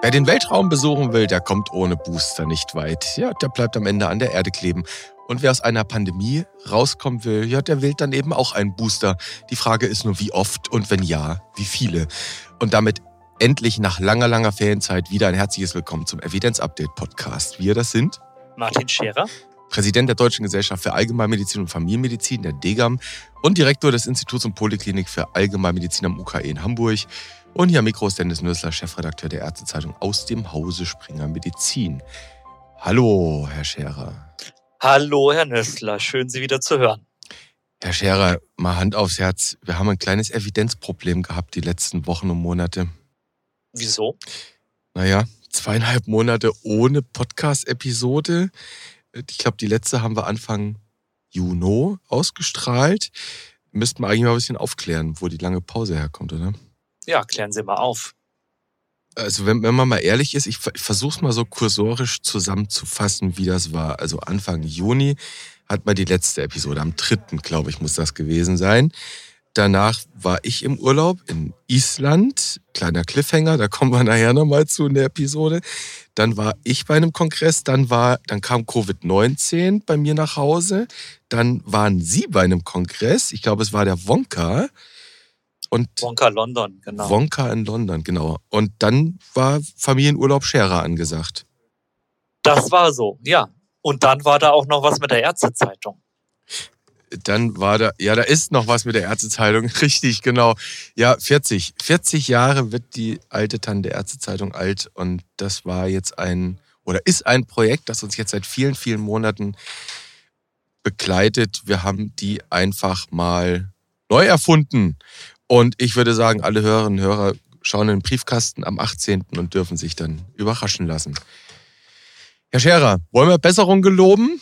Wer den Weltraum besuchen will, der kommt ohne Booster nicht weit. Ja, der bleibt am Ende an der Erde kleben. Und wer aus einer Pandemie rauskommen will, ja, der wählt dann eben auch einen Booster. Die Frage ist nur, wie oft und wenn ja, wie viele. Und damit endlich nach langer, langer Ferienzeit wieder ein herzliches Willkommen zum Evidenz-Update-Podcast. Wir das sind Martin Scherer, Präsident der Deutschen Gesellschaft für Allgemeinmedizin und Familienmedizin, der DGAM, und Direktor des Instituts und Poliklinik für Allgemeinmedizin am UKE in Hamburg. Und hier am Mikro ist Dennis Nössler, Chefredakteur der Ärztezeitung aus dem Hause Springer Medizin. Hallo, Herr Scherer. Hallo, Herr Nössler. Schön, Sie wieder zu hören. Herr Scherer, mal Hand aufs Herz. Wir haben ein kleines Evidenzproblem gehabt die letzten Wochen und Monate. Wieso? Naja, zweieinhalb Monate ohne Podcast-Episode. Ich glaube, die letzte haben wir Anfang Juni ausgestrahlt. Müssten wir eigentlich mal ein bisschen aufklären, wo die lange Pause herkommt, oder? Ja, klären Sie mal auf. Also wenn, wenn man mal ehrlich ist, ich, versuche es mal so kursorisch zusammenzufassen, wie das war. Also Anfang Juni hat man die letzte Episode, am 3. glaube ich, muss das gewesen sein. Danach war ich im Urlaub in Island, kleiner Cliffhanger, da kommen wir nachher nochmal zu in der Episode. Dann war ich bei einem Kongress, dann, war, dann kam Covid-19 bei mir nach Hause, dann waren Sie bei einem Kongress, ich glaube es war der Wonka. Und Wonka London, genau. Wonka in London, genau. Und dann war Familienurlaub Scherer angesagt. Das war so, ja. Und dann war da auch noch was mit der Ärztezeitung. Dann war da, ja, da ist noch was mit der Ärztezeitung. Richtig, genau. Ja, 40. 40 Jahre wird die alte Tante Ärztezeitung alt. Und das war jetzt ein, oder ist ein Projekt, das uns jetzt seit vielen, vielen Monaten begleitet. Wir haben die einfach mal neu erfunden. Und ich würde sagen, alle Hörerinnen und Hörer schauen in den Briefkasten am 18. und dürfen sich dann überraschen lassen. Herr Scherer, wollen wir Besserung geloben?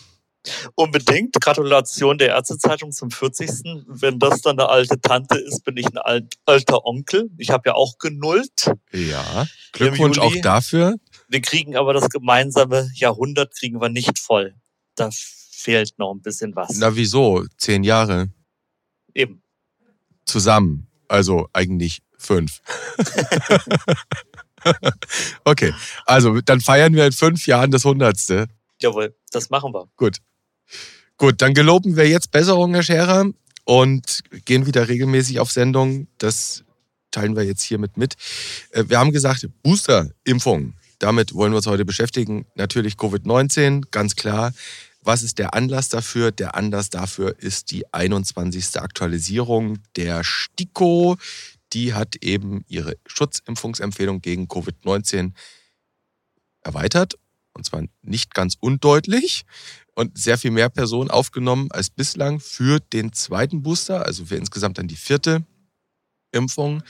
Unbedingt. Gratulation der Ärztezeitung zum 40. Wenn das dann eine alte Tante ist, bin ich ein alt, alter Onkel. Ich habe ja auch genullt. Ja, Glückwunsch auch dafür. Wir kriegen aber das gemeinsame Jahrhundert kriegen wir nicht voll. Da fehlt noch ein bisschen was. Na wieso? Zehn Jahre. Eben. Zusammen. Also eigentlich fünf. okay, also dann feiern wir in fünf Jahren das Hundertste. Jawohl, das machen wir. Gut. Gut, dann geloben wir jetzt Besserung, Herr Scherer, und gehen wieder regelmäßig auf Sendung. Das teilen wir jetzt hiermit mit. Äh, wir haben gesagt, Booster-Impfung. Damit wollen wir uns heute beschäftigen. Natürlich Covid-19, ganz klar. Was ist der Anlass dafür? Der Anlass dafür ist die 21. Aktualisierung der STIKO. Die hat eben ihre Schutzimpfungsempfehlung gegen Covid-19 erweitert. Und zwar nicht ganz undeutlich und sehr viel mehr Personen aufgenommen als bislang für den zweiten Booster, also für insgesamt dann die vierte Impfung.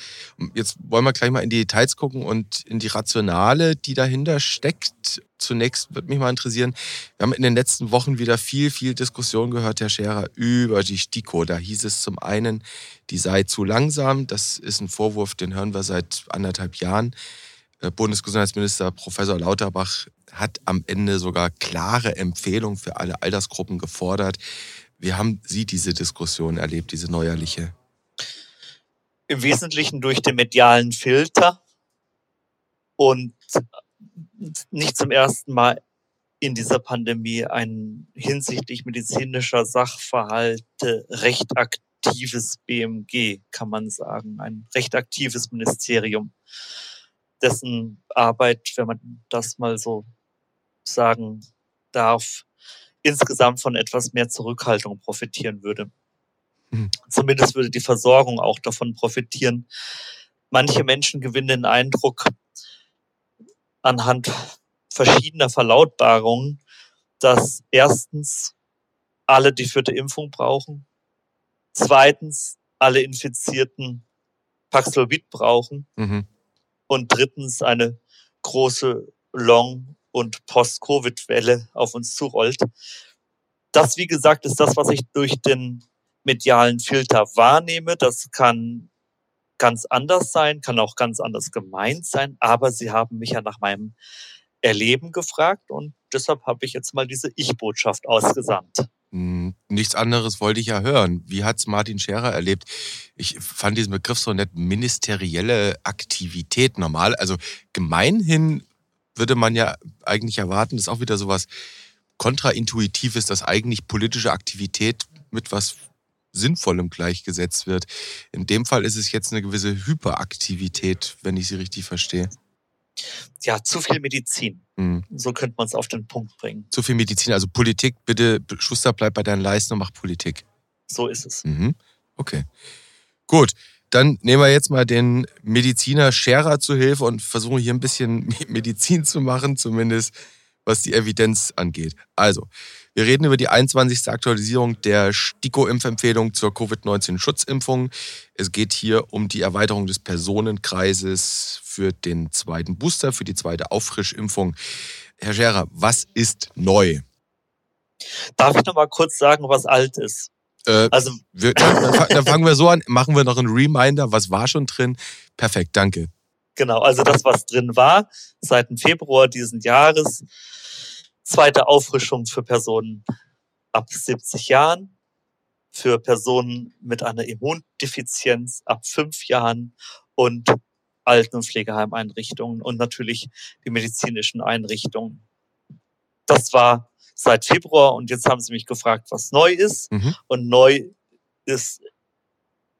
Jetzt wollen wir gleich mal in die Details gucken und in die Rationale, die dahinter steckt. Zunächst würde mich mal interessieren, wir haben in den letzten Wochen wieder viel, viel Diskussion gehört, Herr Scherer, über die STIKO. Da hieß es zum einen, die sei zu langsam. Das ist ein Vorwurf, den hören wir seit anderthalb Jahren. Äh, Bundesgesundheitsminister Professor Lauterbach hat am Ende sogar klare Empfehlungen für alle Altersgruppen gefordert. Wie haben Sie diese Diskussion erlebt, diese neuerliche? Im Wesentlichen durch den medialen Filter und nicht zum ersten Mal in dieser Pandemie ein hinsichtlich medizinischer Sachverhalte recht aktives BMG, kann man sagen, ein recht aktives Ministerium, dessen Arbeit, wenn man das mal so sagen darf, insgesamt von etwas mehr Zurückhaltung profitieren würde. Mhm. Zumindest würde die Versorgung auch davon profitieren. Manche Menschen gewinnen den Eindruck anhand verschiedener Verlautbarungen, dass erstens alle die vierte Impfung brauchen, zweitens alle Infizierten Paxlovid brauchen mhm. und drittens eine große Long- und Post-Covid-Welle auf uns zurollt. Das, wie gesagt, ist das, was ich durch den medialen Filter wahrnehme. Das kann ganz anders sein, kann auch ganz anders gemeint sein, aber Sie haben mich ja nach meinem Erleben gefragt und deshalb habe ich jetzt mal diese Ich-Botschaft ausgesandt. Hm, nichts anderes wollte ich ja hören. Wie hat es Martin Scherer erlebt? Ich fand diesen Begriff so nett, ministerielle Aktivität normal. Also gemeinhin würde man ja eigentlich erwarten, das ist auch wieder sowas kontraintuitives, dass eigentlich politische Aktivität mit was Sinnvollem gleichgesetzt wird. In dem Fall ist es jetzt eine gewisse Hyperaktivität, wenn ich sie richtig verstehe. Ja, zu viel Medizin. Mhm. So könnte man es auf den Punkt bringen. Zu viel Medizin, also Politik, bitte, Schuster, bleib bei deinen Leisten und mach Politik. So ist es. Mhm. Okay. Gut, dann nehmen wir jetzt mal den Mediziner Scherer zu Hilfe und versuchen hier ein bisschen Medizin zu machen, zumindest was die Evidenz angeht. Also, wir reden über die 21. Aktualisierung der STIKO-Impfempfehlung zur Covid-19-Schutzimpfung. Es geht hier um die Erweiterung des Personenkreises für den zweiten Booster, für die zweite Auffrischimpfung. Herr Scherer, was ist neu? Darf ich noch mal kurz sagen, was alt ist? Äh, also wir, dann, fangen wir so an, machen wir noch einen Reminder, was war schon drin? Perfekt, danke. Genau, also das, was drin war, seit dem Februar diesen Jahres, zweite Auffrischung für Personen ab 70 Jahren, für Personen mit einer Immundefizienz ab fünf Jahren und Alten- und Pflegeheimeinrichtungen und natürlich die medizinischen Einrichtungen. Das war seit Februar und jetzt haben Sie mich gefragt, was neu ist. Mhm. Und neu ist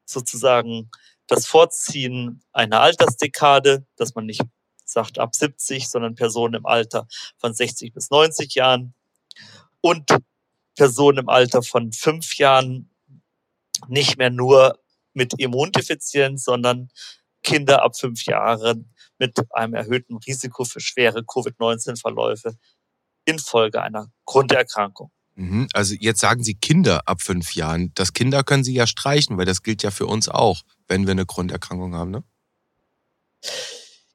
sozusagen das Vorziehen einer Altersdekade, dass man nicht sagt ab 70, sondern Personen im Alter von 60 bis 90 Jahren und Personen im Alter von fünf Jahren nicht mehr nur mit Immundefizienz, sondern Kinder ab fünf Jahren mit einem erhöhten Risiko für schwere Covid-19-Verläufe infolge einer Grunderkrankung. Mhm. Also jetzt sagen Sie Kinder ab fünf Jahren. Das Kinder können Sie ja streichen, weil das gilt ja für uns auch, wenn wir eine Grunderkrankung haben, ne?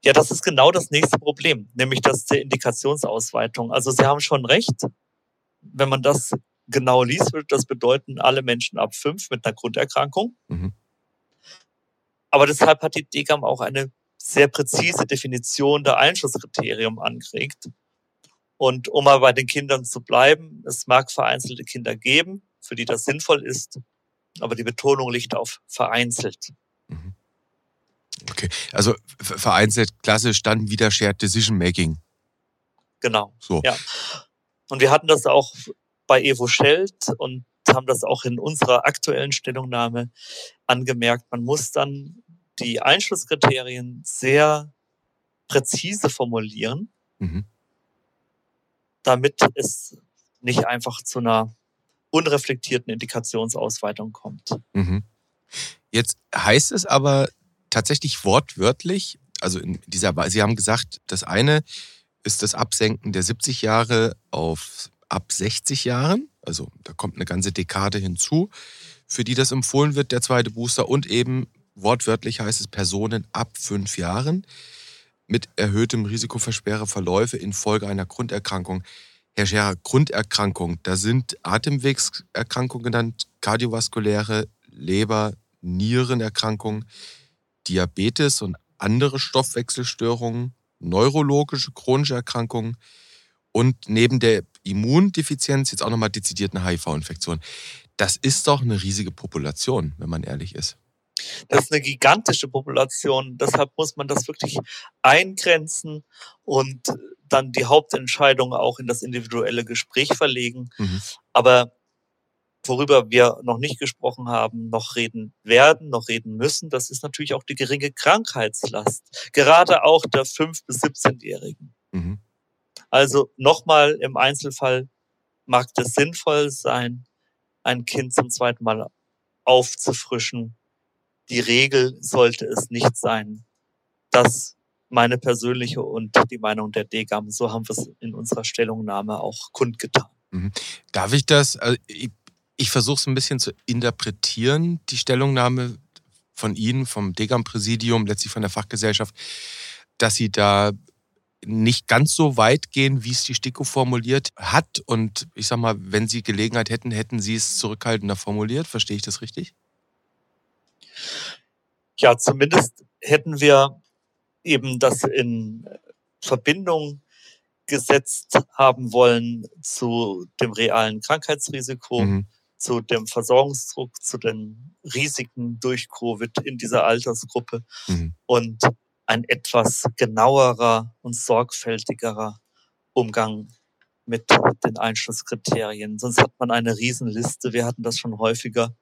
Ja, das ist genau das nächste Problem, nämlich das der Indikationsausweitung. Also Sie haben schon recht. Wenn man das genau liest, würde das bedeuten, alle Menschen ab fünf mit einer Grunderkrankung. Mhm. Aber deshalb hat die DGAM auch eine sehr präzise Definition der Einschlusskriterium angeregt. Und um mal bei den Kindern zu bleiben, es mag vereinzelte Kinder geben, für die das sinnvoll ist, aber die Betonung liegt auf vereinzelt. Okay, also vereinzelt klassisch dann wieder Shared Decision Making. Genau. So. Ja. Und wir hatten das auch bei Evo Schelt und haben das auch in unserer aktuellen Stellungnahme angemerkt. Man muss dann die Einschlusskriterien sehr präzise formulieren, mhm. damit es nicht einfach zu einer unreflektierten Indikationsausweitung kommt. Mhm. Jetzt heißt es aber tatsächlich wortwörtlich, also in dieser, Sie haben gesagt, das eine ist das Absenken der 70 Jahre auf ab 60 Jahren. Also da kommt eine ganze Dekade hinzu, für die das empfohlen wird, der zweite Booster. Und eben wortwörtlich heißt es Personen ab fünf Jahren mit erhöhtem Risiko für schwere Verläufe infolge einer Grunderkrankung. Herr Scherer, Grunderkrankung, da sind Atemwegserkrankungen genannt, kardiovaskuläre, Leber, Nierenerkrankungen. Diabetes und andere Stoffwechselstörungen, neurologische chronische Erkrankungen und neben der Immundefizienz jetzt auch nochmal dezidiert eine HIV-Infektion. Das ist doch eine riesige Population, wenn man ehrlich ist. Das ist eine gigantische Population. Deshalb muss man das wirklich eingrenzen und dann die Hauptentscheidung auch in das individuelle Gespräch verlegen. Mhm. Aber worüber wir noch nicht gesprochen haben, noch reden werden, noch reden müssen, das ist natürlich auch die geringe Krankheitslast, gerade auch der 5- bis 17-Jährigen. Mhm. Also nochmal im Einzelfall mag es sinnvoll sein, ein Kind zum zweiten Mal aufzufrischen. Die Regel sollte es nicht sein. Das meine persönliche und die Meinung der DGAM. So haben wir es in unserer Stellungnahme auch kundgetan. Mhm. Darf ich das? Also ich ich versuche es ein bisschen zu interpretieren, die Stellungnahme von Ihnen, vom Degam-Präsidium, letztlich von der Fachgesellschaft, dass Sie da nicht ganz so weit gehen, wie es die STIKO formuliert hat. Und ich sag mal, wenn Sie Gelegenheit hätten, hätten Sie es zurückhaltender formuliert. Verstehe ich das richtig? Ja, zumindest hätten wir eben das in Verbindung gesetzt haben wollen zu dem realen Krankheitsrisiko, mhm. Zu dem Versorgungsdruck, zu den Risiken durch Covid in dieser Altersgruppe mhm. und ein etwas genauerer und sorgfältigerer Umgang mit den Einschlusskriterien. Sonst hat man eine Riesenliste. Wir hatten das schon häufiger,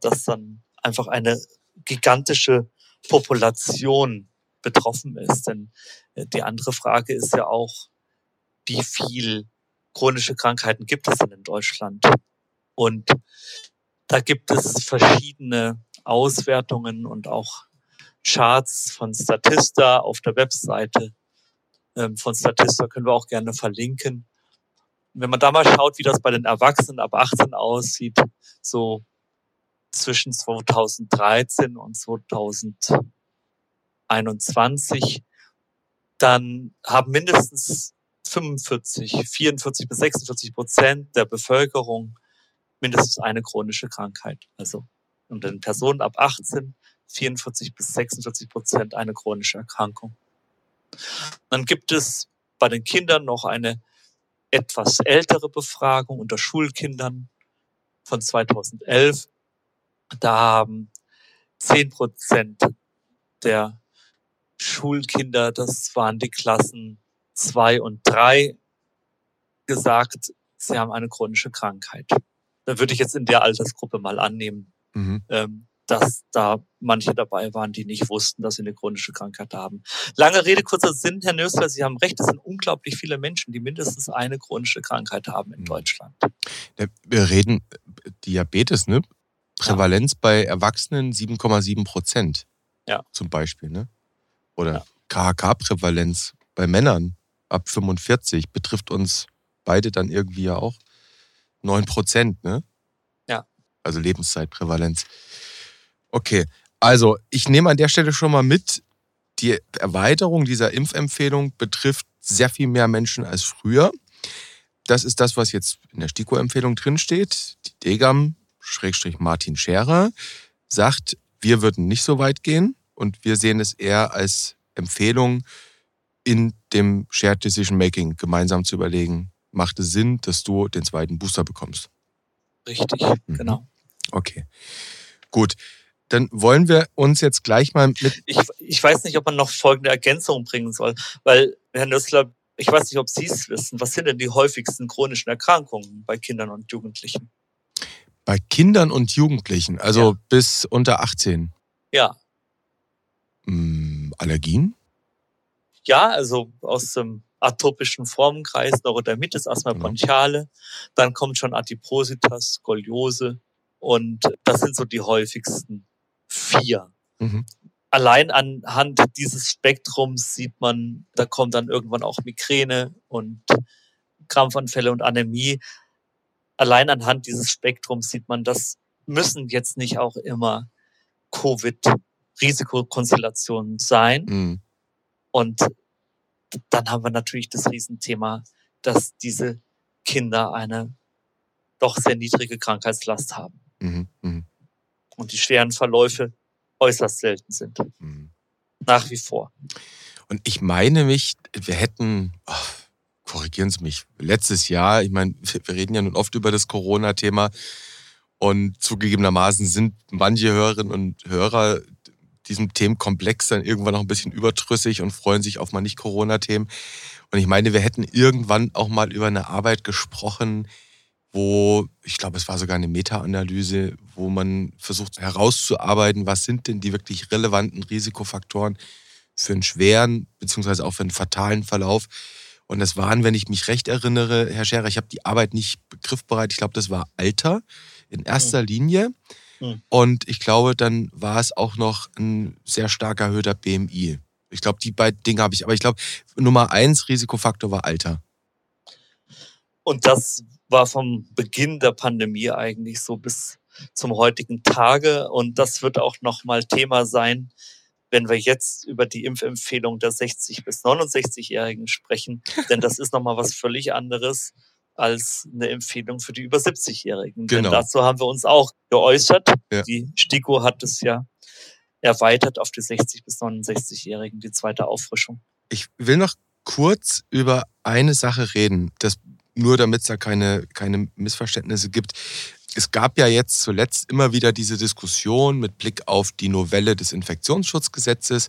dass dann einfach eine gigantische Population betroffen ist. Denn äh, die andere Frage ist ja auch, wie viel chronische Krankheiten gibt es denn in Deutschland? Und da gibt es verschiedene Auswertungen und auch Charts von Statista auf der Webseite ähm, von Statista können wir auch gerne verlinken. Wenn man da mal schaut, wie das bei den Erwachsenen ab 18 aussieht, so zwischen 2013 und 2021, dann haben mindestens 45, 44 bis 46 Prozent der Bevölkerung mindestens eine chronische Krankheit. Also und den Personen ab 18 44 bis 46 Prozent eine chronische Erkrankung. Dann gibt es bei den Kindern noch eine etwas ältere Befragung unter Schulkindern von 2011. Da haben 10 Prozent der Schulkinder, das waren die Klassen zwei und drei, gesagt, sie haben eine chronische Krankheit. Da würde ich jetzt in der Altersgruppe mal annehmen, mhm. ähm, dass da manche dabei waren, die nicht wussten, dass sie eine chronische Krankheit haben. Lange Rede, kurzer Sinn, Herr Nösler, Sie haben recht, es sind unglaublich viele Menschen, die mindestens eine chronische Krankheit haben in mhm. Deutschland. Wir reden äh, Diabetes, ne? Prävalenz ja. bei Erwachsenen 7,7 Prozent. Ja. Zum Beispiel, ne? Oder ja. KHK-Prävalenz bei Männern ab 45 betrifft uns beide dann irgendwie ja auch 9 Prozent, ne? Ja. Also Lebenszeitprävalenz. Okay, also ich nehme an der Stelle schon mal mit, die Erweiterung dieser Impfempfehlung betrifft sehr viel mehr Menschen als früher. Das ist das, was jetzt in der STIKO-Empfehlung drinsteht. Die Degam, Schrägstrich Martin Scherer, sagt, wir würden nicht so weit gehen und wir sehen es eher als Empfehlung, in dem Shared Decision Making gemeinsam zu überlegen, macht es Sinn, dass du den zweiten Booster bekommst? Richtig, mhm. genau. Okay, gut dann wollen wir uns jetzt gleich mal mit. Ich, ich weiß nicht, ob man noch folgende Ergänzung bringen soll, weil Herr Nüssler, ich weiß nicht, ob Sie es wissen. Was sind denn die häufigsten chronischen Erkrankungen bei Kindern und Jugendlichen? Bei Kindern und Jugendlichen, also ja. bis unter 18. Ja. Hm, Allergien? Ja, also aus dem atopischen Formenkreis, Neurodermitis, Asthma genau. bronchiale. Dann kommt schon Adipositas, Skoliose. Und das sind so die häufigsten vier. Mhm. Allein anhand dieses Spektrums sieht man, da kommt dann irgendwann auch Migräne und Krampfanfälle und Anämie. Allein anhand dieses Spektrums sieht man, das müssen jetzt nicht auch immer Covid-Risikokonstellationen sein. Mhm. Und dann haben wir natürlich das Riesenthema, dass diese Kinder eine doch sehr niedrige Krankheitslast haben. Mhm. Mhm und die schweren Verläufe äußerst selten sind. Mhm. Nach wie vor. Und ich meine mich, wir hätten, oh, korrigieren Sie mich, letztes Jahr, ich meine, wir reden ja nun oft über das Corona-Thema und zugegebenermaßen sind manche Hörerinnen und Hörer diesem Themenkomplex dann irgendwann noch ein bisschen übertrüssig und freuen sich auf mal nicht Corona-Themen. Und ich meine, wir hätten irgendwann auch mal über eine Arbeit gesprochen, wo, ich glaube, es war sogar eine Meta-Analyse, wo man versucht herauszuarbeiten, was sind denn die wirklich relevanten Risikofaktoren für einen schweren beziehungsweise auch für einen fatalen Verlauf. Und das waren, wenn ich mich recht erinnere, Herr Scherer, ich habe die Arbeit nicht begriffbereit, ich glaube, das war Alter in erster. Linie. Mhm. Und ich glaube, dann war es auch noch ein sehr stark erhöhter BMI. Ich glaube, die beiden Dinge habe ich, aber ich glaube, Nummer eins Risikofaktor war Alter. Und das war vom Beginn der Pandemie eigentlich so bis zum heutigen Tage. Und das wird auch nochmal Thema sein, wenn wir jetzt über die Impfempfehlung der 60 bis 69-Jährigen sprechen. Denn das ist nochmal was völlig anderes als eine Empfehlung für die über 70-Jährigen. Genau. Denn dazu haben wir uns auch geäußert. Ja. Die STIKO hat es ja erweitert auf die 60 bis 69-Jährigen, die zweite Auffrischung. Ich will noch kurz über eine Sache reden, das, nur damit es da keine, keine Missverständnisse gibt. Es gab ja jetzt zuletzt immer wieder diese Diskussion mit Blick auf die Novelle des Infektionsschutzgesetzes,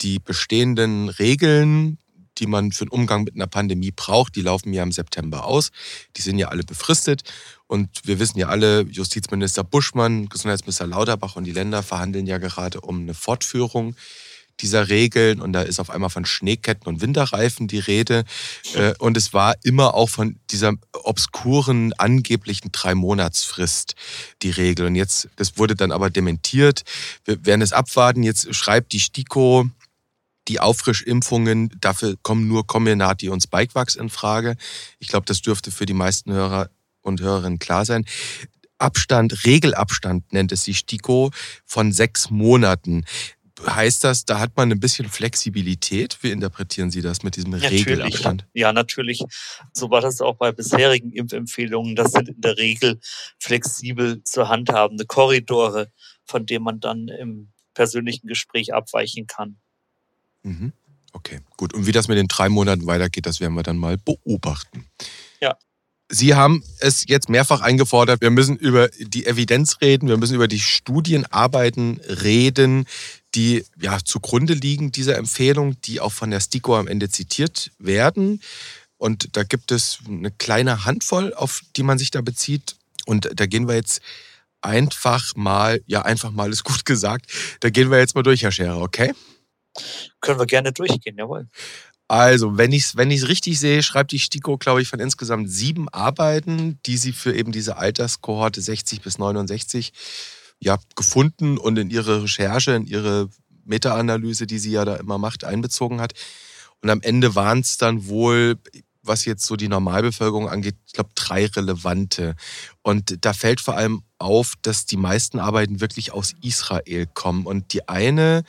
die bestehenden Regeln, die man für den Umgang mit einer Pandemie braucht, die laufen ja im September aus. Die sind ja alle befristet. Und wir wissen ja alle, Justizminister Buschmann, Gesundheitsminister Lauterbach und die Länder verhandeln ja gerade um eine Fortführung dieser Regeln und da ist auf einmal von Schneeketten und Winterreifen die Rede. Äh, und es war immer auch von dieser obskuren, angeblichen Drei-Monatsfrist die Regel. Und jetzt, das wurde dann aber dementiert. Wir werden es abwarten. Jetzt schreibt die STIKO, die Auffrischimpfungen, dafür kommen nur Comirnaty und Spikevax in Frage. Ich glaube, das dürfte für die meisten Hörer und Hörerinnen klar sein. Abstand, Regelabstand nennt es die STIKO von sechs Monaten heißt das, da hat man ein bisschen Flexibilität? Wie interpretieren Sie das mit diesem natürlich, Regelabstand? Ja, natürlich. So war das auch bei bisherigen Impfempfehlungen. Das sind in der Regel flexibel zu handhabende Korridore, von denen man dann im persönlichen Gespräch abweichen kann. Mhm. Okay, gut. Und wie das mit den drei Monaten weitergeht, das werden wir dann mal beobachten. Ja. Sie haben es jetzt mehrfach eingefordert, wir müssen über die Evidenz reden, wir müssen über die Studienarbeiten reden, die ja zugrunde liegen dieser Empfehlung, die auch von der STIKO am Ende zitiert werden. Und da gibt es eine kleine Handvoll, auf die man sich da bezieht. Und da gehen wir jetzt einfach mal, ja, einfach mal ist gut gesagt, da gehen wir jetzt mal durch, Herr Scherer, okay? Können wir gerne durchgehen, jawohl. Also, wenn ich es wenn richtig sehe, schreibt die STIKO, glaube ich, von insgesamt sieben Arbeiten, die sie für eben diese Alterskohorte 60 bis 69 ja, gefunden und in ihre Recherche, in ihre Meta-Analyse, die sie ja da immer macht, einbezogen hat. Und am Ende waren es dann wohl, was jetzt so die Normalbevölkerung angeht, ich glaube, drei relevante. Und da fällt vor allem auf, dass die meisten Arbeiten wirklich aus Israel kommen. Und die eine,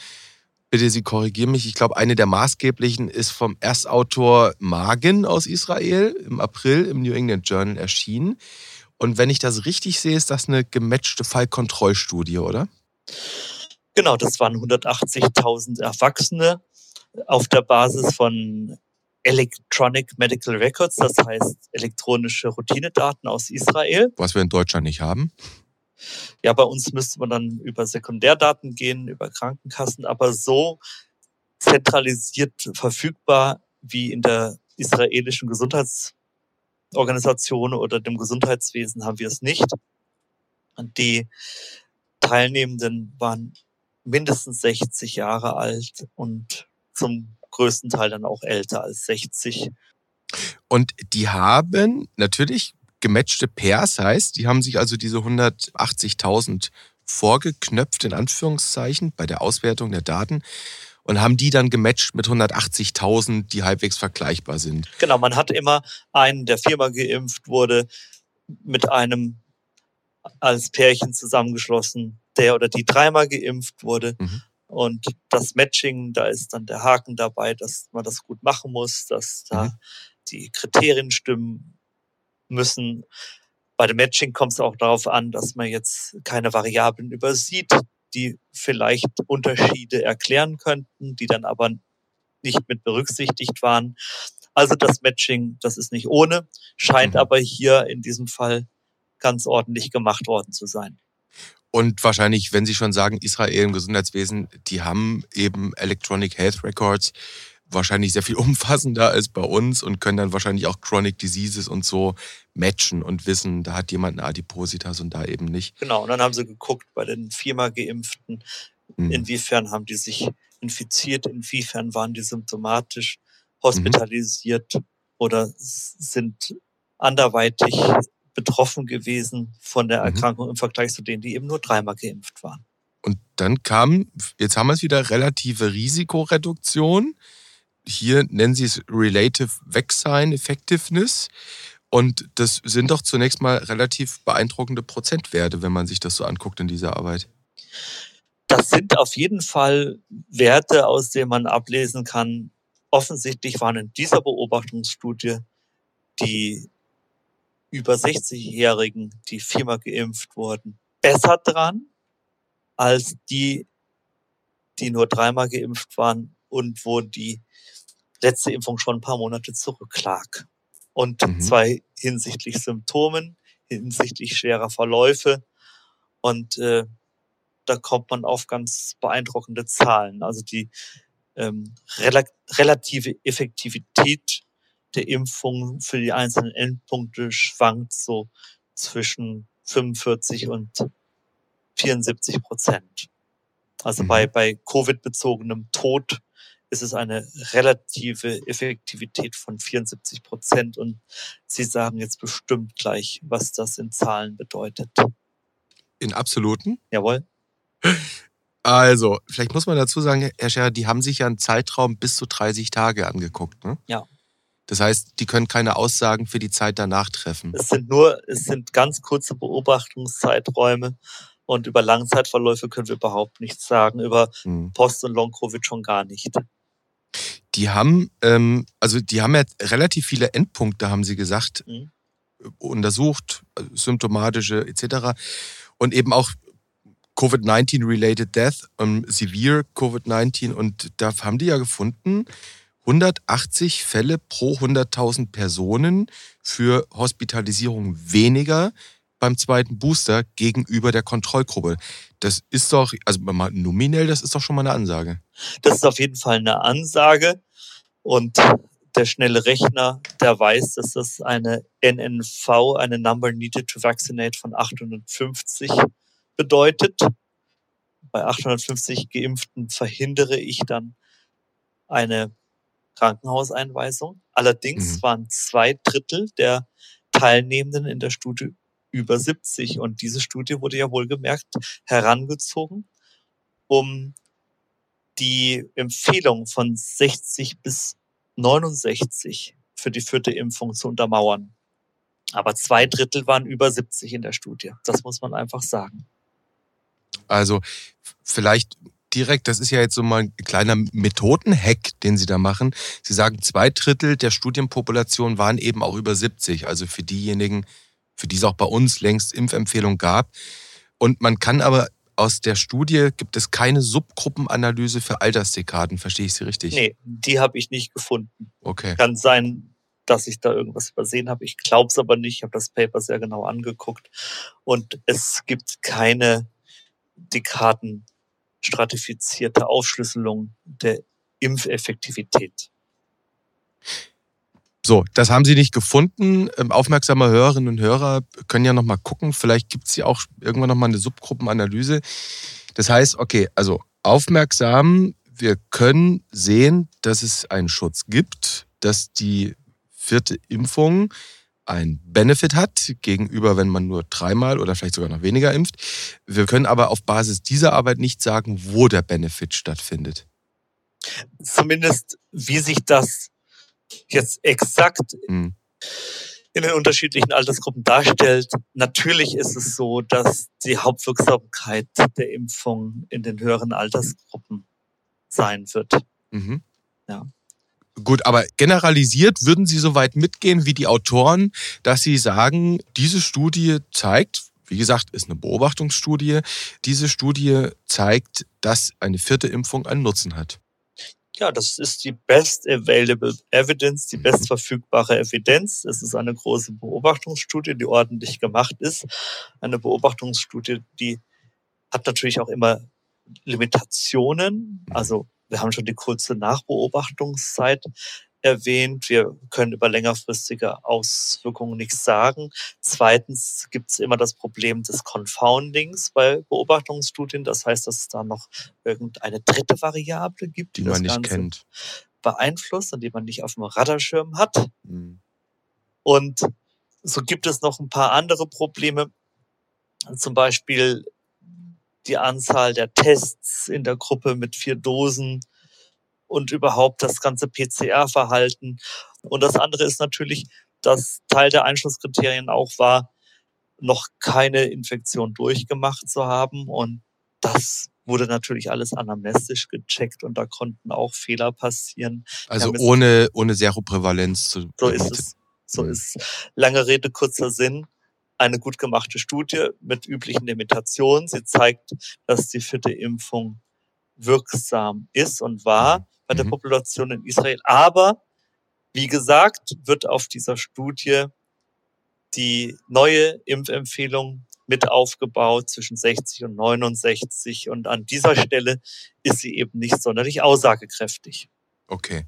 bitte Sie korrigieren mich, ich glaube, eine der maßgeblichen ist vom Erstautor Magen aus Israel im April im New England Journal erschienen. Und wenn ich das richtig sehe, ist das eine gematchte Fallkontrollstudie, oder? Genau, das waren 180.000 Erwachsene auf der Basis von Electronic Medical Records, das heißt elektronische Routinedaten aus Israel. Was wir in Deutschland nicht haben. Ja, bei uns müsste man dann über Sekundärdaten gehen, über Krankenkassen, aber so zentralisiert verfügbar wie in der israelischen Gesundheits Organisation oder dem Gesundheitswesen haben wir es nicht. Die Teilnehmenden waren mindestens 60 Jahre alt und zum größten Teil dann auch älter als 60. Und die haben natürlich gematchte Pairs, heißt, die haben sich also diese 180.000 vorgeknöpft, in Anführungszeichen, bei der Auswertung der Daten und haben die dann gematcht mit 180.000, die halbwegs vergleichbar sind. Genau, man hat immer einen, der viermal geimpft wurde, mit einem als Pärchen zusammengeschlossen, der oder die dreimal geimpft wurde. Mhm. Und das Matching, da ist dann der Haken dabei, dass man das gut machen muss, dass da mhm. die Kriterien stimmen müssen. Bei dem Matching kommt es auch darauf an, dass man jetzt keine Variablen übersieht, die vielleicht Unterschiede erklären könnten, die dann aber nicht mit berücksichtigt waren. Also das Matching, das ist nicht ohne, scheint mhm. aber hier in diesem Fall ganz ordentlich gemacht worden zu sein. Und wahrscheinlich, wenn Sie schon sagen, Israel im Gesundheitswesen, die haben eben Electronic Health Records, wahrscheinlich sehr viel umfassender als bei uns und können dann wahrscheinlich auch Chronic Diseases und so matchen und wissen, da hat jemand eine Adipositas und da eben nicht. Genau, und dann haben sie geguckt bei den viermal Geimpften, mhm. inwiefern haben die sich infiziert, inwiefern waren die symptomatisch hospitalisiert mhm. oder sind anderweitig betroffen gewesen von der mhm. Erkrankung mhm. im Vergleich zu denen, die eben nur dreimal geimpft waren. Und dann kam, jetzt haben wir es wieder, relative Risikoreduktion hier nennen Sie es Relative Vaccine Effectiveness. Und das sind doch zunächst mal relativ beeindruckende Prozentwerte, wenn man sich das so anguckt in dieser Arbeit. Das sind auf jeden Fall Werte, aus denen man ablesen kann. Offensichtlich waren in dieser Beobachtungsstudie die über 60-Jährigen, die viermal geimpft wurden, besser dran als die, die nur dreimal geimpft waren und wo die letzte Impfung schon ein paar Monate zurücklag. Und Mhm. zwei hinsichtlich Symptomen, hinsichtlich schwerer Verläufe. Und äh, da kommt man auf ganz beeindruckende Zahlen. Also die ähm, rela relative Effektivität der Impfung für die einzelnen Endpunkte schwankt so zwischen 45 und 74 Prozent. Also Mhm. bei, bei Covid-bezogenem Tod ist es eine relative Effektivität von 74 Prozent. Und Sie sagen jetzt bestimmt gleich, was das in Zahlen bedeutet. In absoluten? Jawohl. Also, vielleicht muss man dazu sagen, Herr Scherer, die haben sich ja einen Zeitraum bis zu 30 Tage angeguckt. Ne? Ja. Das heißt, die können keine Aussagen für die Zeit danach treffen. Es sind nur, es sind ganz kurze Beobachtungszeiträume und über Langzeitverläufe können wir überhaupt nichts sagen. Über Hm. Post- und Long-Covid schon gar nicht. Die haben, ähm, also die haben ja relativ viele Endpunkte, haben sie gesagt, Mhm. untersucht, also symptomatische etc. Und eben auch Covid-19-related Death, ähm, Severe Covid-19. Und da haben die ja gefunden, 180 Fälle pro 100.000 Personen für Hospitalisierung weniger beim zweiten Booster gegenüber der Kontrollgruppe. Das ist doch, also mal nominell, das ist doch schon mal eine Ansage. Das ist auf jeden Fall eine Ansage. Und der schnelle Rechner, der weiß, dass das eine NNV, eine Number Needed to Vaccinate von 850 bedeutet. Bei 850 Geimpften verhindere ich dann eine Krankenhauseinweisung. Allerdings Mhm. waren zwei Drittel der Teilnehmenden in der Studie über 70. Und diese Studie wurde ja wohlgemerkt herangezogen, um die Empfehlung von 60 bis 69 für die vierte Impfung zu untermauern. Aber zwei Drittel waren über 70 in der Studie. Das muss man einfach sagen. Also vielleicht direkt, das ist ja jetzt so mal ein kleiner Methodenhack, den Sie da machen. Sie sagen, zwei Drittel der Studienpopulation waren eben auch über 70. Also für diejenigen, für die es auch bei uns längst Impfempfehlung gab. Und man kann aber aus der Studie gibt es keine Subgruppenanalyse für Altersdekaden. Verstehe ich Sie richtig? Nee, die habe ich nicht gefunden. Okay. Kann sein, dass ich da irgendwas übersehen habe. Ich glaube es aber nicht. Ich habe das Paper sehr genau angeguckt. Und es gibt keine Dekaden stratifizierte Aufschlüsselung der Impfeffektivität. So, das haben Sie nicht gefunden. Ähm, Aufmerksame Hörerinnen und Hörer können ja noch mal gucken. Vielleicht gibt es ja auch irgendwann noch mal eine Subgruppenanalyse. Das heißt, okay, also aufmerksam, wir können sehen, dass es einen Schutz gibt, dass die vierte Impfung einen Benefit hat gegenüber, wenn man nur dreimal oder vielleicht sogar noch weniger impft. Wir können aber auf Basis dieser Arbeit nicht sagen, wo der Benefit stattfindet. Zumindest wie sich das jetzt exakt Hm. in den unterschiedlichen Altersgruppen darstellt. Natürlich ist es so, dass die Hauptwirksamkeit der Impfung in den höheren Altersgruppen sein wird. Mhm. Ja. Gut, aber generalisiert würden Sie so weit mitgehen wie die Autoren, dass Sie sagen, diese Studie zeigt, wie gesagt, ist eine Beobachtungsstudie, diese Studie zeigt, dass eine vierte Impfung einen Nutzen hat. Ja, das ist die best available evidence, die Mhm. best verfügbare Evidenz. Es ist eine große Beobachtungsstudie, die ordentlich gemacht ist. Eine Beobachtungsstudie, die hat natürlich auch immer Limitationen. Also wir haben schon die kurze Nachbeobachtungszeit erwähnt. Wir können über längerfristige Auswirkungen nichts sagen. Zweitens gibt es immer das Problem des Confoundings bei Beobachtungsstudien. Das heißt, dass es da noch irgendeine dritte Variable gibt, Die das man nicht Ganze kennt. beeinflusst und die man nicht auf dem Radarschirm hat. Hm. Und so gibt es noch ein paar andere Probleme. Zum Beispiel die Anzahl der Tests in der Gruppe mit vier Dosen und überhaupt das ganze PCR-Verhalten. Und das andere ist natürlich, dass Teil der Einschlusskriterien auch war, noch keine Infektion durchgemacht zu haben. Und das wurde natürlich alles anamnestisch gecheckt und da konnten auch Fehler passieren. Also ohne, ohne Seroprävalenz zu So ist es. So Mhm. ist lange Rede, kurzer Sinn. Eine gut gemachte Studie mit üblichen Limitationen. Sie zeigt, dass die vierte Impfung wirksam ist und war. Bei der mhm. Population in Israel. Aber wie gesagt, wird auf dieser Studie die neue Impfempfehlung mit aufgebaut zwischen 60 und 69 und an dieser Stelle ist sie eben nicht sonderlich aussagekräftig. Okay,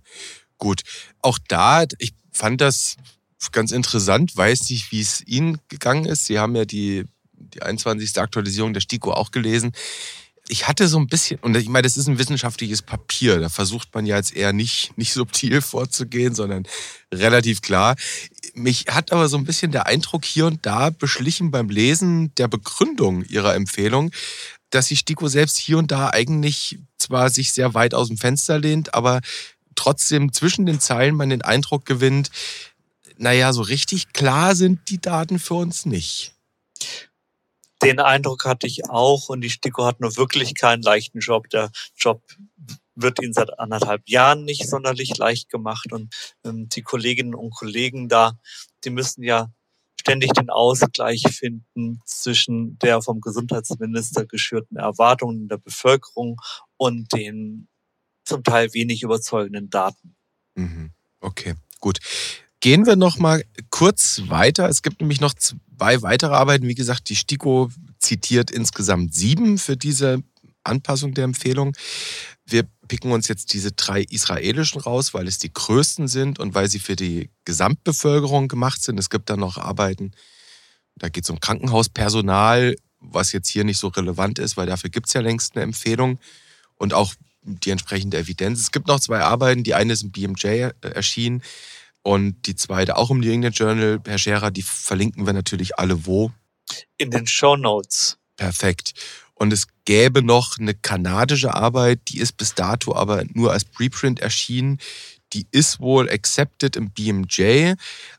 gut. Auch da, ich fand das ganz interessant, weiß nicht, wie es Ihnen gegangen ist. Sie haben ja die, die 21. Aktualisierung der STIKO auch gelesen ich hatte so ein bisschen, und ich meine, das ist ein wissenschaftliches Papier, da versucht man ja jetzt eher nicht, nicht subtil vorzugehen, sondern relativ klar. Mich hat aber so ein bisschen der Eindruck hier und da beschlichen beim Lesen der Begründung ihrer Empfehlung, dass sich Stiko selbst hier und da eigentlich zwar sich sehr weit aus dem Fenster lehnt, aber trotzdem zwischen den Zeilen man den Eindruck gewinnt, naja, so richtig klar sind die Daten für uns nicht. Den Eindruck hatte ich auch und die STIKO hat nur wirklich keinen leichten Job. Der Job wird ihnen seit anderthalb Jahren nicht sonderlich leicht gemacht und ähm, die Kolleginnen und Kollegen da, die müssen ja ständig den Ausgleich finden zwischen der vom Gesundheitsminister geschürten Erwartungen der Bevölkerung und den zum Teil wenig überzeugenden Daten. Mhm. Okay, gut. Gehen wir noch mal kurz weiter. Es gibt nämlich noch zwei weitere Arbeiten. Wie gesagt, die STIKO zitiert insgesamt sieben für diese Anpassung der Empfehlung. Wir picken uns jetzt diese drei israelischen raus, weil es die größten sind und weil sie für die Gesamtbevölkerung gemacht sind. Es gibt dann noch Arbeiten, da geht es um Krankenhauspersonal, was jetzt hier nicht so relevant ist, weil dafür gibt es ja längst eine Empfehlung und auch die entsprechende Evidenz. Es gibt noch zwei Arbeiten, die eine ist im BMJ äh, erschienen und die zweite auch im New England Journal. Herr Scherer, die verlinken wir natürlich alle wo? In den Show Notes. Perfekt. Und es gäbe noch eine kanadische Arbeit, die ist bis dato aber nur als Preprint erschienen. Die ist wohl accepted im BMJ.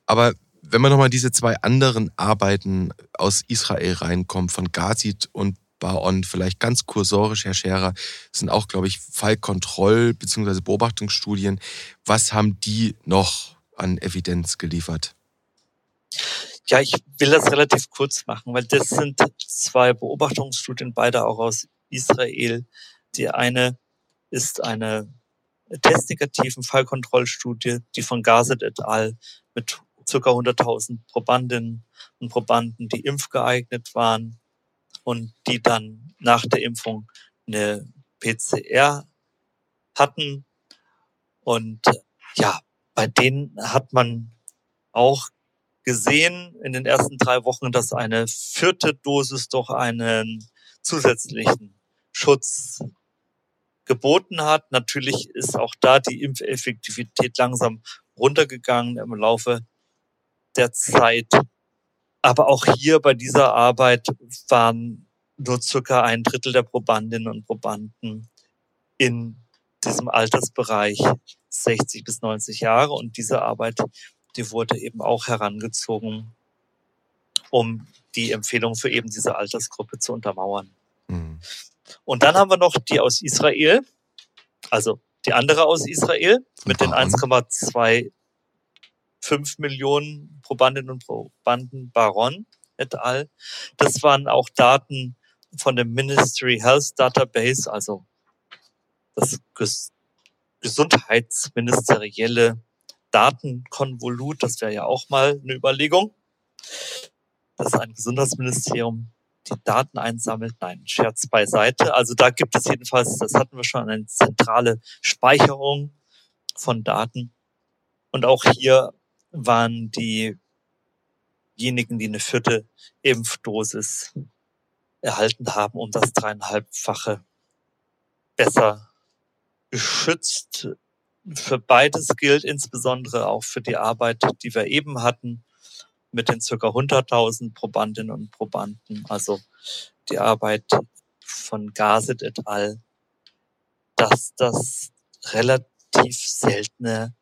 Aber wenn man nochmal diese zwei anderen Arbeiten aus Israel reinkommt, von Gazit und Baon, vielleicht ganz kursorisch, Herr Scherer, sind auch, glaube ich, Fallkontroll- bzw. Beobachtungsstudien. Was haben die noch an Evidenz geliefert? Ja, ich will das relativ kurz machen, weil das sind zwei Beobachtungsstudien, beide auch aus Israel. Die eine ist eine testnegativen Fallkontrollstudie, die von Gazet et al. mit ca. 100.000 Probandinnen und Probanden, die impfgeeignet waren und die dann nach der Impfung eine PCR hatten. Und ja, bei denen hat man auch gesehen in den ersten drei Wochen, dass eine vierte Dosis doch einen zusätzlichen Schutz geboten hat. Natürlich ist auch da die Impfeffektivität langsam runtergegangen im Laufe der Zeit. Aber auch hier bei dieser Arbeit waren nur circa ein Drittel der Probandinnen und Probanden in diesem Altersbereich 60 bis 90 Jahre. Und diese Arbeit, die wurde eben auch herangezogen, um die Empfehlung für eben diese Altersgruppe zu untermauern. Mhm. Und dann haben wir noch die aus Israel, also die andere aus Israel mit den 1,25 Millionen Probandinnen und Probanden Baron et al. Das waren auch Daten von dem Ministry Health Database, also das gesundheitsministerielle Datenkonvolut, das wäre ja auch mal eine Überlegung, dass ein Gesundheitsministerium die Daten einsammelt. Nein, Scherz beiseite. Also da gibt es jedenfalls, das hatten wir schon, eine zentrale Speicherung von Daten. Und auch hier waren diejenigen, die eine vierte Impfdosis erhalten haben, um das dreieinhalbfache besser geschützt. Für beides gilt insbesondere auch für die Arbeit, die wir eben hatten, mit den circa 100.000 Probandinnen und Probanden, also die Arbeit von Gazet et al., dass das relativ seltene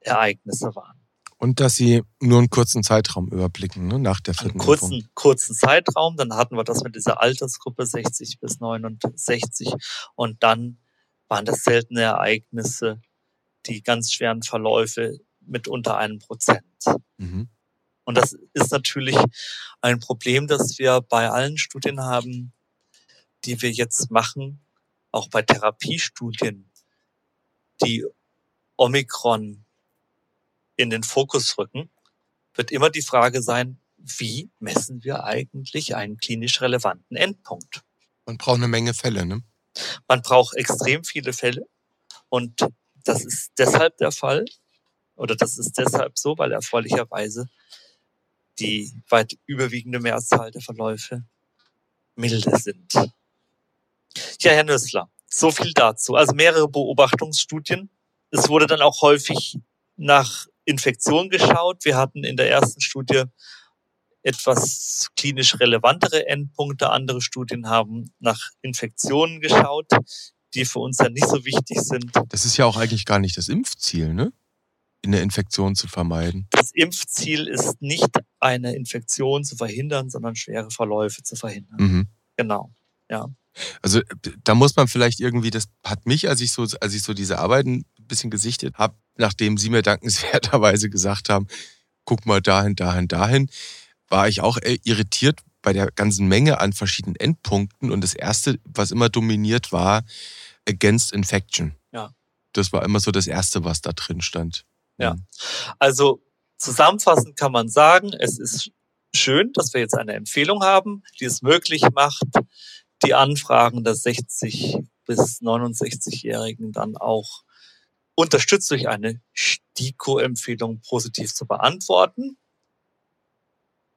Ereignisse waren. Und dass sie nur einen kurzen Zeitraum überblicken, ne, nach der vierten einen kurzen, Impfung. kurzen Zeitraum, dann hatten wir das mit dieser Altersgruppe 60 bis 69 und dann waren das seltene Ereignisse, die ganz schweren Verläufe mit unter einem Prozent. Mhm. Und das ist natürlich ein Problem, das wir bei allen Studien haben, die wir jetzt machen, auch bei Therapiestudien. die Omikron in den Fokus rücken, wird immer die Frage sein, wie messen wir eigentlich einen klinisch relevanten Endpunkt? Man braucht eine Menge Fälle, ne? Man braucht extrem viele Fälle. Und das ist deshalb der Fall, oder das ist deshalb so, weil erfreulicherweise die weit überwiegende Mehrzahl der Verläufe milde sind. Ja, Herr Nössler, so viel dazu. Also mehrere Beobachtungsstudien. Es wurde dann auch häufig nach Infektion geschaut. Wir hatten in der ersten Studie etwas klinisch relevantere Endpunkte. Andere Studien haben nach Infektionen geschaut, die für uns dann nicht so wichtig sind. Das ist ja auch eigentlich gar nicht das Impfziel, ne? In der Infektion zu vermeiden. Das Impfziel ist nicht eine Infektion zu verhindern, sondern schwere Verläufe zu verhindern. Mhm. Genau, ja. Also da muss man vielleicht irgendwie, das hat mich, als ich so, als ich so diese Arbeiten ein bisschen gesichtet habe, nachdem Sie mir dankenswerterweise gesagt haben, guck mal dahin, dahin, dahin, war ich auch irritiert bei der ganzen Menge an verschiedenen Endpunkten. Und das erste, was immer dominiert war, against infection. Ja. Das war immer so das erste, was da drin stand. Ja. Also zusammenfassend kann man sagen, es ist schön, dass wir jetzt eine Empfehlung haben, die es möglich macht, die Anfragen der 60 bis 69-Jährigen dann auch unterstützt durch eine STIKO-Empfehlung positiv zu beantworten.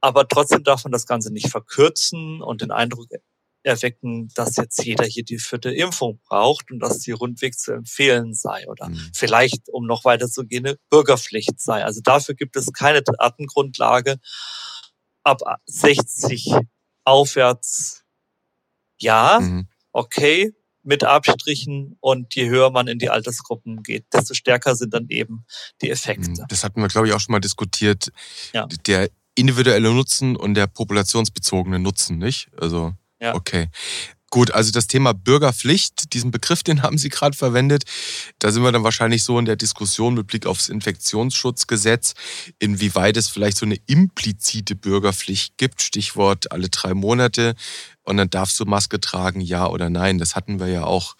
Aber trotzdem darf man das Ganze nicht verkürzen und den Eindruck erwecken, dass jetzt jeder hier die vierte Impfung braucht und dass die Rundweg zu empfehlen sei oder mhm. vielleicht, um noch weiter zu gehen, eine Bürgerpflicht sei. Also dafür gibt es keine Datengrundlage. Ab 60 aufwärts ja, mhm. okay, mit Abstrichen und je höher man in die Altersgruppen geht, desto stärker sind dann eben die Effekte. Mhm. Das hatten wir, glaube ich, auch schon mal diskutiert. Ja. Der individuelle Nutzen und der populationsbezogene Nutzen, nicht? Also, ja. okay. Gut, also das Thema Bürgerpflicht, diesen Begriff, den haben Sie gerade verwendet. Da sind wir dann wahrscheinlich so in der Diskussion mit Blick aufs Infektionsschutzgesetz, inwieweit es vielleicht so eine implizite Bürgerpflicht gibt. Stichwort alle drei Monate. Und dann darfst du Maske tragen, ja oder nein. Das hatten wir ja auch.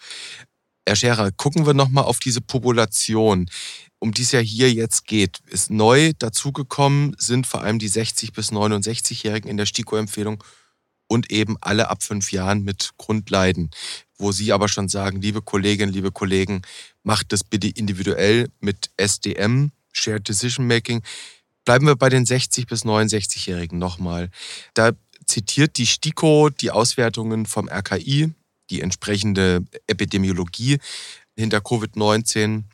Herr Scherer, gucken wir nochmal auf diese Population, um die es ja hier jetzt geht. Ist neu dazugekommen, sind vor allem die 60- bis 69-Jährigen in der STIKO-Empfehlung und eben alle ab fünf Jahren mit Grundleiden. Wo Sie aber schon sagen, liebe Kolleginnen, liebe Kollegen, macht das bitte individuell mit SDM, Shared Decision Making. Bleiben wir bei den 60 bis 69-Jährigen nochmal. Da zitiert die STIKO die Auswertungen vom RKI, die entsprechende Epidemiologie hinter Covid-19,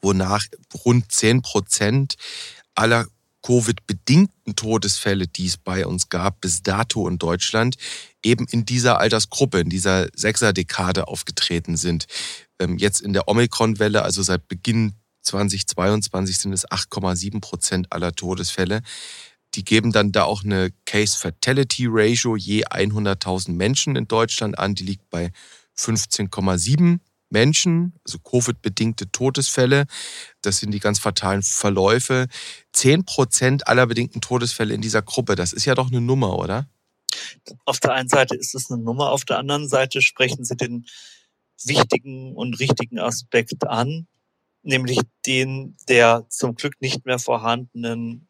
wonach rund 10 Prozent aller Covid-bedingten Todesfälle, die es bei uns gab, bis dato in Deutschland, eben in dieser Altersgruppe, in dieser Sechser-Dekade aufgetreten sind. Ähm, jetzt in der Omikron-Welle, also seit Beginn 2022 sind es 8,7 Prozent aller Todesfälle. Die geben dann da auch eine Case-Fatality-Ratio je 100.000 Menschen in Deutschland an. Die liegt bei 15,7 Menschen, also Covid-bedingte Todesfälle. Das sind die ganz fatalen Verläufe. Zehn Prozent aller bedingten Todesfälle in dieser Gruppe, das ist ja doch eine Nummer, oder? Auf der einen Seite ist es eine Nummer, auf der anderen Seite sprechen Sie den wichtigen und richtigen Aspekt an, nämlich den der zum Glück nicht mehr vorhandenen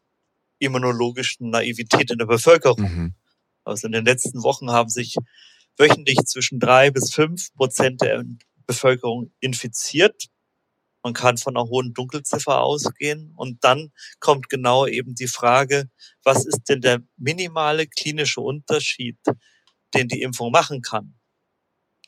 immunologischen Naivität in der Bevölkerung. Mhm. Also in den letzten Wochen haben sich wöchentlich zwischen drei bis fünf Prozent der Bevölkerung infiziert. Man kann von einer hohen Dunkelziffer ausgehen. Und dann kommt genau eben die Frage, was ist denn der minimale klinische Unterschied, den die Impfung machen kann?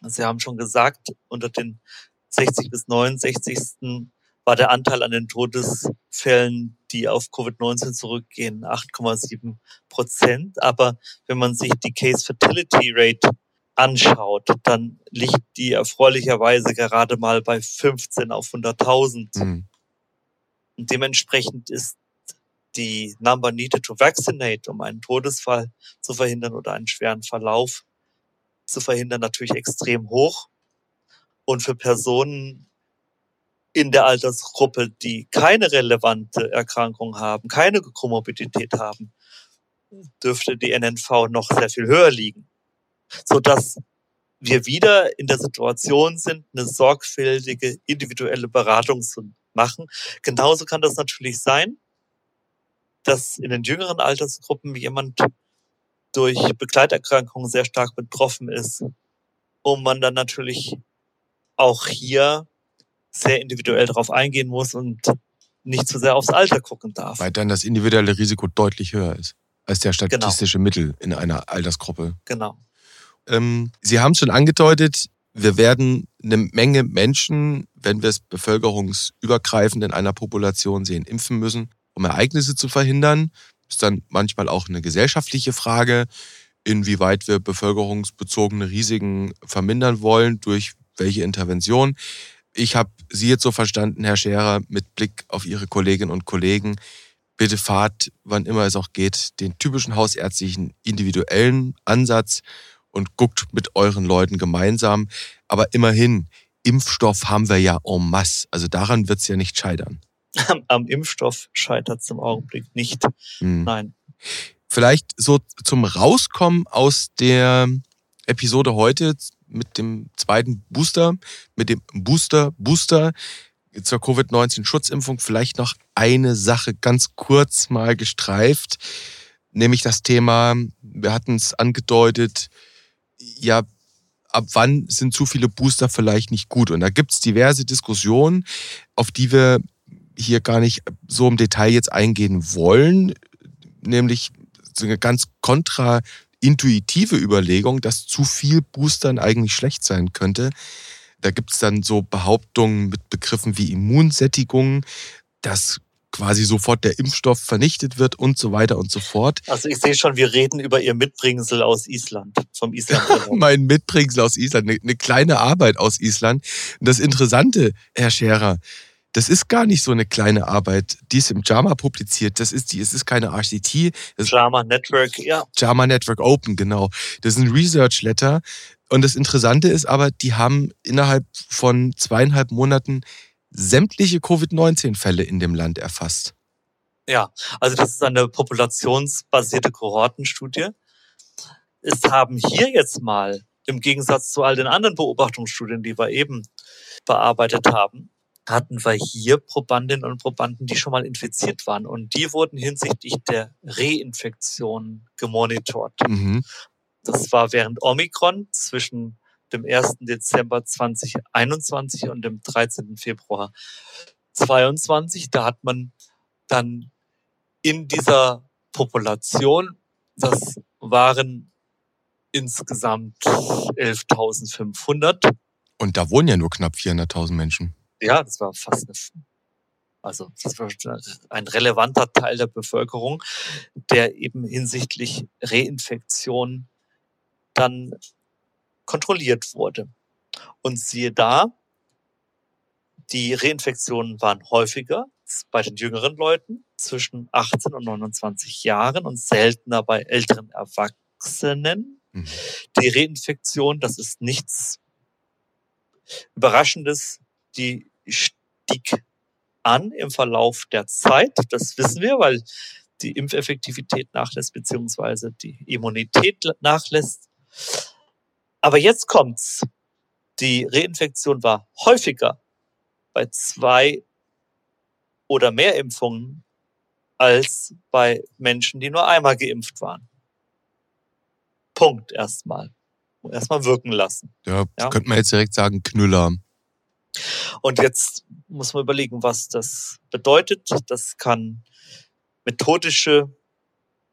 Sie haben schon gesagt, unter den 60 bis 69. war der Anteil an den Todesfällen, die auf Covid-19 zurückgehen, 8,7 Prozent. Aber wenn man sich die Case Fatality Rate anschaut, dann liegt die erfreulicherweise gerade mal bei 15 auf 100.000. Mhm. Und dementsprechend ist die Number needed to vaccinate, um einen Todesfall zu verhindern oder einen schweren Verlauf zu verhindern, natürlich extrem hoch. Und für Personen in der Altersgruppe, die keine relevante Erkrankung haben, keine Komorbidität haben, dürfte die NNV noch sehr viel höher liegen sodass wir wieder in der Situation sind, eine sorgfältige individuelle Beratung zu machen. Genauso kann das natürlich sein, dass in den jüngeren Altersgruppen jemand durch Begleiterkrankungen sehr stark betroffen ist und man dann natürlich auch hier sehr individuell darauf eingehen muss und nicht zu sehr aufs Alter gucken darf. Weil dann das individuelle Risiko deutlich höher ist als der genau. statistische genau. Mittel in einer Altersgruppe. Genau. Ähm, Sie haben es schon angedeutet, wir werden eine Menge Menschen, wenn wir es bevölkerungsübergreifend in einer Population sehen, impfen müssen, um Ereignisse zu verhindern. Ist dann manchmal auch eine gesellschaftliche Frage, inwieweit wir bevölkerungsbezogene Risiken vermindern wollen, durch welche Intervention. Ich habe Sie jetzt so verstanden, Herr Scherer, mit Blick auf Ihre Kolleginnen und Kollegen, bitte fahrt, wann immer es auch geht, den typischen hausärztlichen individuellen Ansatz und guckt mit euren Leuten gemeinsam. Aber immerhin, Impfstoff haben wir ja en masse. Also daran wird es ja nicht scheitern. Am, am Impfstoff scheitert es im Augenblick nicht. Hm. Nein. Vielleicht so zum Rauskommen aus der Episode heute mit dem zweiten Booster, mit dem Booster, Booster zur Covid-19-Schutzimpfung vielleicht noch eine Sache ganz kurz mal gestreift, nämlich das Thema, wir hatten es angedeutet, ja, ab wann sind zu viele Booster vielleicht nicht gut? Und da gibt es diverse Diskussionen, auf die wir hier gar nicht so im Detail jetzt eingehen wollen, nämlich so eine ganz kontraintuitive Überlegung, dass zu viel Boostern eigentlich schlecht sein könnte. Da gibt es dann so Behauptungen mit Begriffen wie Immunsättigung, dass quasi sofort der Impfstoff vernichtet wird und so weiter und so fort. Also ich sehe schon, wir reden über Ihr Mitbringsel aus Island, vom Island. mein Mitbringsel aus Island, eine, eine kleine Arbeit aus Island. Und das Interessante, Herr Scherer, das ist gar nicht so eine kleine Arbeit. Die ist im JAMA publiziert. Das ist die, es ist keine RCT. JAMA Network, ja. JAMA Network Open, genau. Das ist ein Research Letter. Und das Interessante ist aber, die haben innerhalb von zweieinhalb Monaten sämtliche Covid-19-Fälle in dem Land erfasst. Ja, also das ist eine populationsbasierte Kohortenstudie. Es haben hier jetzt mal, im Gegensatz zu all den anderen Beobachtungsstudien, die wir eben bearbeitet haben, hatten wir hier Probandinnen und Probanden, die schon mal infiziert waren. Und die wurden hinsichtlich der Reinfektion gemonitort. Mhm. Das war während Omikron zwischen dem 1. Dezember 2021 und dem 13. Februar 2022. Da hat man dann in dieser Population, das waren insgesamt 11.500. Und da wohnen ja nur knapp 400.000 Menschen. Ja, das war fast eine, also das war ein relevanter Teil der Bevölkerung, der eben hinsichtlich Reinfektion dann kontrolliert wurde. Und siehe da, die Reinfektionen waren häufiger bei den jüngeren Leuten zwischen 18 und 29 Jahren und seltener bei älteren Erwachsenen. Mhm. Die Reinfektion, das ist nichts Überraschendes, die stieg an im Verlauf der Zeit. Das wissen wir, weil die Impfeffektivität nachlässt, beziehungsweise die Immunität nachlässt. Aber jetzt kommt's. Die Reinfektion war häufiger bei zwei oder mehr Impfungen als bei Menschen, die nur einmal geimpft waren. Punkt erstmal. Erstmal wirken lassen. Ja, ja, könnte man jetzt direkt sagen, Knüller. Und jetzt muss man überlegen, was das bedeutet. Das kann methodische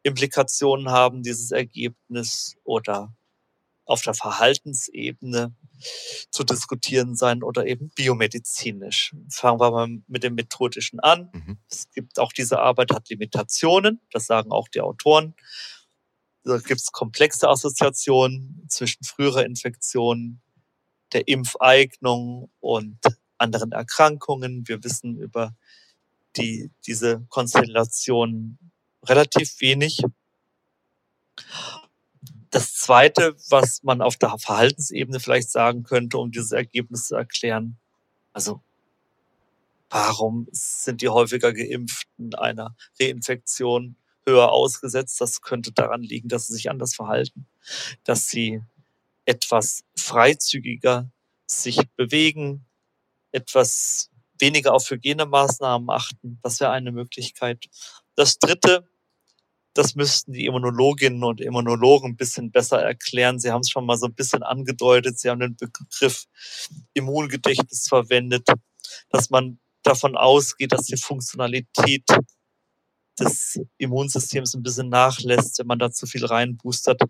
Implikationen haben, dieses Ergebnis, oder auf der Verhaltensebene zu diskutieren sein oder eben biomedizinisch. Fangen wir mal mit dem Methodischen an. Mhm. Es gibt auch diese Arbeit hat Limitationen, das sagen auch die Autoren. Da gibt es komplexe Assoziationen zwischen früherer Infektion, der Impfeignung und anderen Erkrankungen. Wir wissen über die, diese Konstellation relativ wenig. Zweite, was man auf der Verhaltensebene vielleicht sagen könnte, um dieses Ergebnis zu erklären, also warum sind die häufiger Geimpften einer Reinfektion höher ausgesetzt? Das könnte daran liegen, dass sie sich anders verhalten, dass sie etwas freizügiger sich bewegen, etwas weniger auf Hygienemaßnahmen achten. Das wäre eine Möglichkeit. Das dritte, das müssten die Immunologinnen und Immunologen ein bisschen besser erklären. Sie haben es schon mal so ein bisschen angedeutet. Sie haben den Begriff Immungedächtnis verwendet, dass man davon ausgeht, dass die Funktionalität des Immunsystems ein bisschen nachlässt, wenn man da zu viel reinboostert.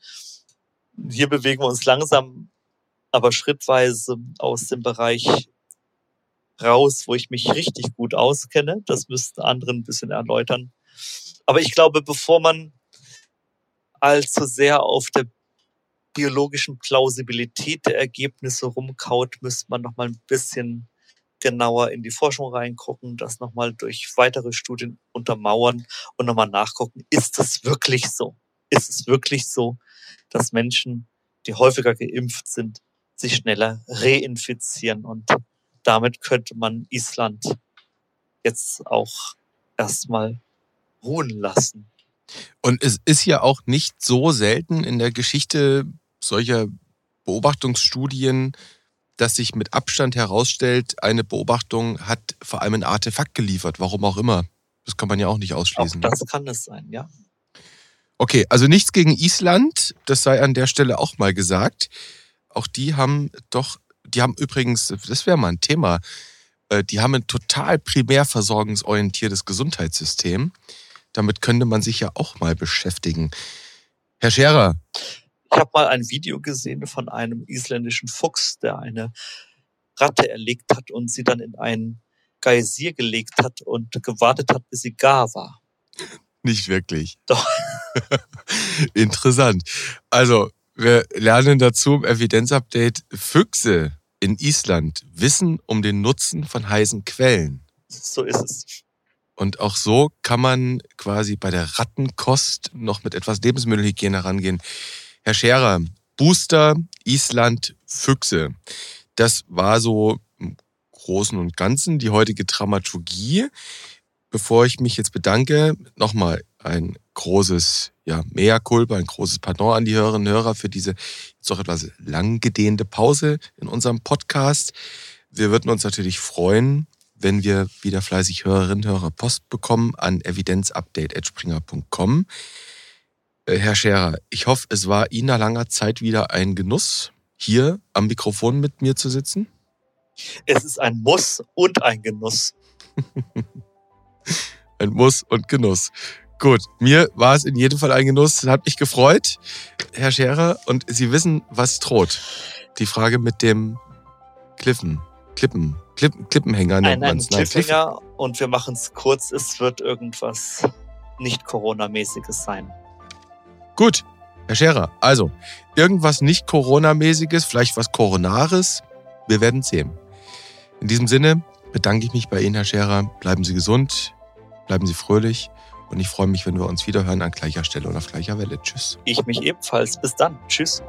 Hier bewegen wir uns langsam, aber schrittweise aus dem Bereich raus, wo ich mich richtig gut auskenne. Das müssten andere ein bisschen erläutern. Aber ich glaube, bevor man allzu sehr auf der biologischen Plausibilität der Ergebnisse rumkaut, müsste man noch mal ein bisschen genauer in die Forschung reingucken, das nochmal durch weitere Studien untermauern und nochmal nachgucken, ist es wirklich so? Ist es wirklich so, dass Menschen, die häufiger geimpft sind, sich schneller reinfizieren? Und damit könnte man Island jetzt auch erstmal ruhen lassen. Und es ist ja auch nicht so selten in der Geschichte solcher Beobachtungsstudien, dass sich mit Abstand herausstellt, eine Beobachtung hat vor allem ein Artefakt geliefert, warum auch immer. Das kann man ja auch nicht ausschließen. Auch das kann es sein, ja. Okay, also nichts gegen Island, das sei an der Stelle auch mal gesagt. Auch die haben doch, die haben übrigens, das wäre mal ein Thema, äh, die haben ein total primär versorgungsorientiertes Gesundheitssystem. Damit könnte man sich ja auch mal beschäftigen. Herr Scherer, ich habe mal ein Video gesehen von einem isländischen Fuchs, der eine Ratte erlegt hat und sie dann in einen Geysir gelegt hat und gewartet hat, bis sie gar war. Nicht wirklich. Doch. Interessant. Also, wir lernen dazu im Evidenzupdate, Füchse in Island wissen um den Nutzen von heißen Quellen. So ist es. Und auch so kann man quasi bei der Rattenkost noch mit etwas Lebensmittelhygiene herangehen. Herr Scherer, Booster, Island, Füchse. Das war so im Großen und Ganzen die heutige Dramaturgie. Bevor ich mich jetzt bedanke, nochmal ein großes ja, Mea culpa, ein großes Pardon an die Hörerinnen und Hörer für diese jetzt auch etwas lang gedehnte Pause in unserem Podcast. Wir würden uns natürlich freuen, wenn wir wieder fleißig Hörerinnen und Hörer Post bekommen an evidenzupdate.springer.com. Äh, Herr Scherer, ich hoffe, es war Ihnen nach langer Zeit wieder ein Genuss, hier am Mikrofon mit mir zu sitzen. Es ist ein Muss und ein Genuss. ein Muss und Genuss. Gut, mir war es in jedem Fall ein Genuss. Hat mich gefreut, Herr Scherer. Und Sie wissen, was droht. Die Frage mit dem Klippen, Klippen, Klippen Klippenhänger nennt man es. Ein Cliffhanger und wir machen es kurz. Es wird irgendwas nicht Corona-mäßiges sein. Gut, Herr Scherer, also irgendwas nicht Corona-mäßiges, vielleicht was Coronares, wir werden sehen. In diesem Sinne bedanke ich mich bei Ihnen, Herr Scherer. Bleiben Sie gesund, bleiben Sie fröhlich und ich freue mich, wenn wir uns wieder hören an gleicher Stelle und auf gleicher Welle. Tschüss. Ich mich ebenfalls. Bis dann. Tschüss.